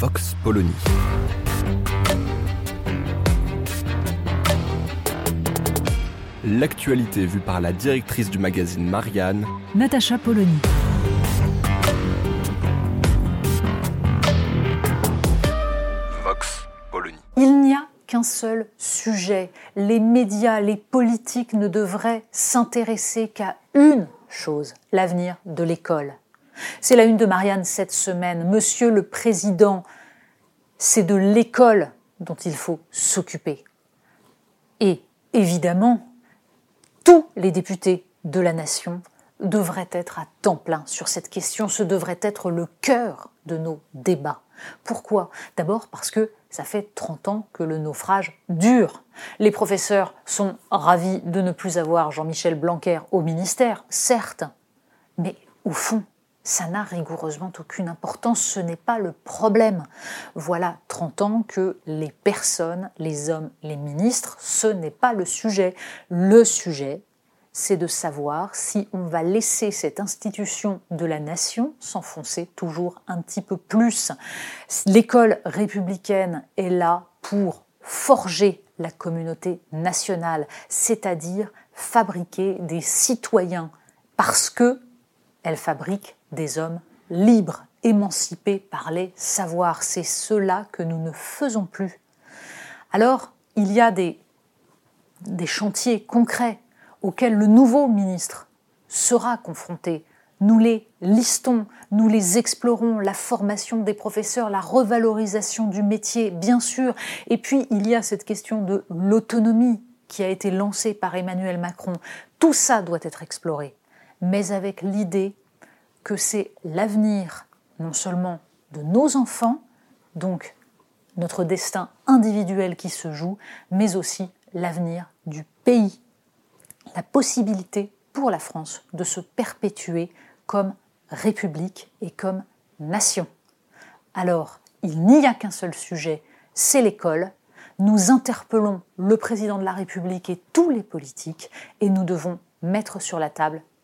Vox Polony. L'actualité vue par la directrice du magazine Marianne, Natacha Polony. Vox Polony. Il n'y a qu'un seul sujet. Les médias, les politiques ne devraient s'intéresser qu'à une chose, l'avenir de l'école. C'est la une de Marianne cette semaine. Monsieur le Président, c'est de l'école dont il faut s'occuper. Et évidemment, tous les députés de la nation devraient être à temps plein sur cette question. Ce devrait être le cœur de nos débats. Pourquoi? D'abord parce que ça fait 30 ans que le naufrage dure. Les professeurs sont ravis de ne plus avoir Jean-Michel Blanquer au ministère, certes, mais au fond, ça n'a rigoureusement aucune importance, ce n'est pas le problème. Voilà 30 ans que les personnes, les hommes, les ministres, ce n'est pas le sujet. Le sujet, c'est de savoir si on va laisser cette institution de la nation s'enfoncer toujours un petit peu plus. L'école républicaine est là pour forger la communauté nationale, c'est-à-dire fabriquer des citoyens, parce que elle fabrique des hommes libres, émancipés par les savoirs. C'est cela que nous ne faisons plus. Alors, il y a des, chantiers concrets auxquels le nouveau ministre sera confronté. Nous les listons, nous les explorons, la formation des professeurs, la revalorisation du métier, bien sûr. Et puis, il y a cette question de l'autonomie qui a été lancée par Emmanuel Macron. Tout ça doit être exploré, mais avec l'idée que c'est l'avenir non seulement de nos enfants, donc notre destin individuel qui se joue, mais aussi l'avenir du pays la possibilité pour la France de se perpétuer comme république et comme nation. Alors, il n'y a qu'un seul sujet, c'est l'école. Nous interpellons le président de la République et tous les politiques et nous devons mettre sur la table